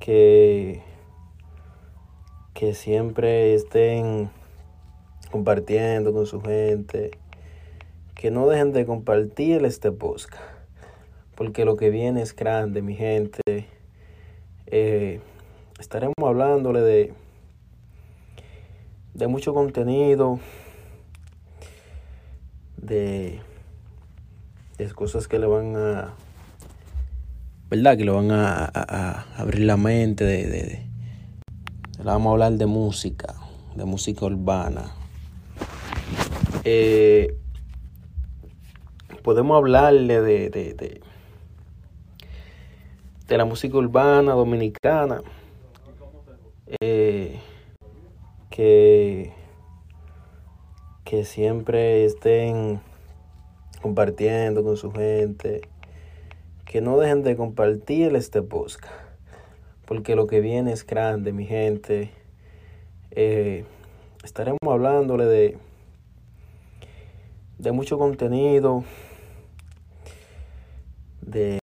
que, que siempre estén compartiendo con su gente, que no dejen de compartir este podcast, porque lo que viene es grande, mi gente. Eh, estaremos hablándole de, de mucho contenido, de, de cosas que le van a, ¿verdad? Que le van a, a, abrir la mente, de, de, de, vamos a hablar de música, de música urbana. Eh, podemos hablarle de, de, de, de la música urbana dominicana. Eh, que, que siempre estén compartiendo con su gente, que no dejen de compartir este podcast, porque lo que viene es grande, mi gente. Eh, estaremos hablándole de, de mucho contenido, de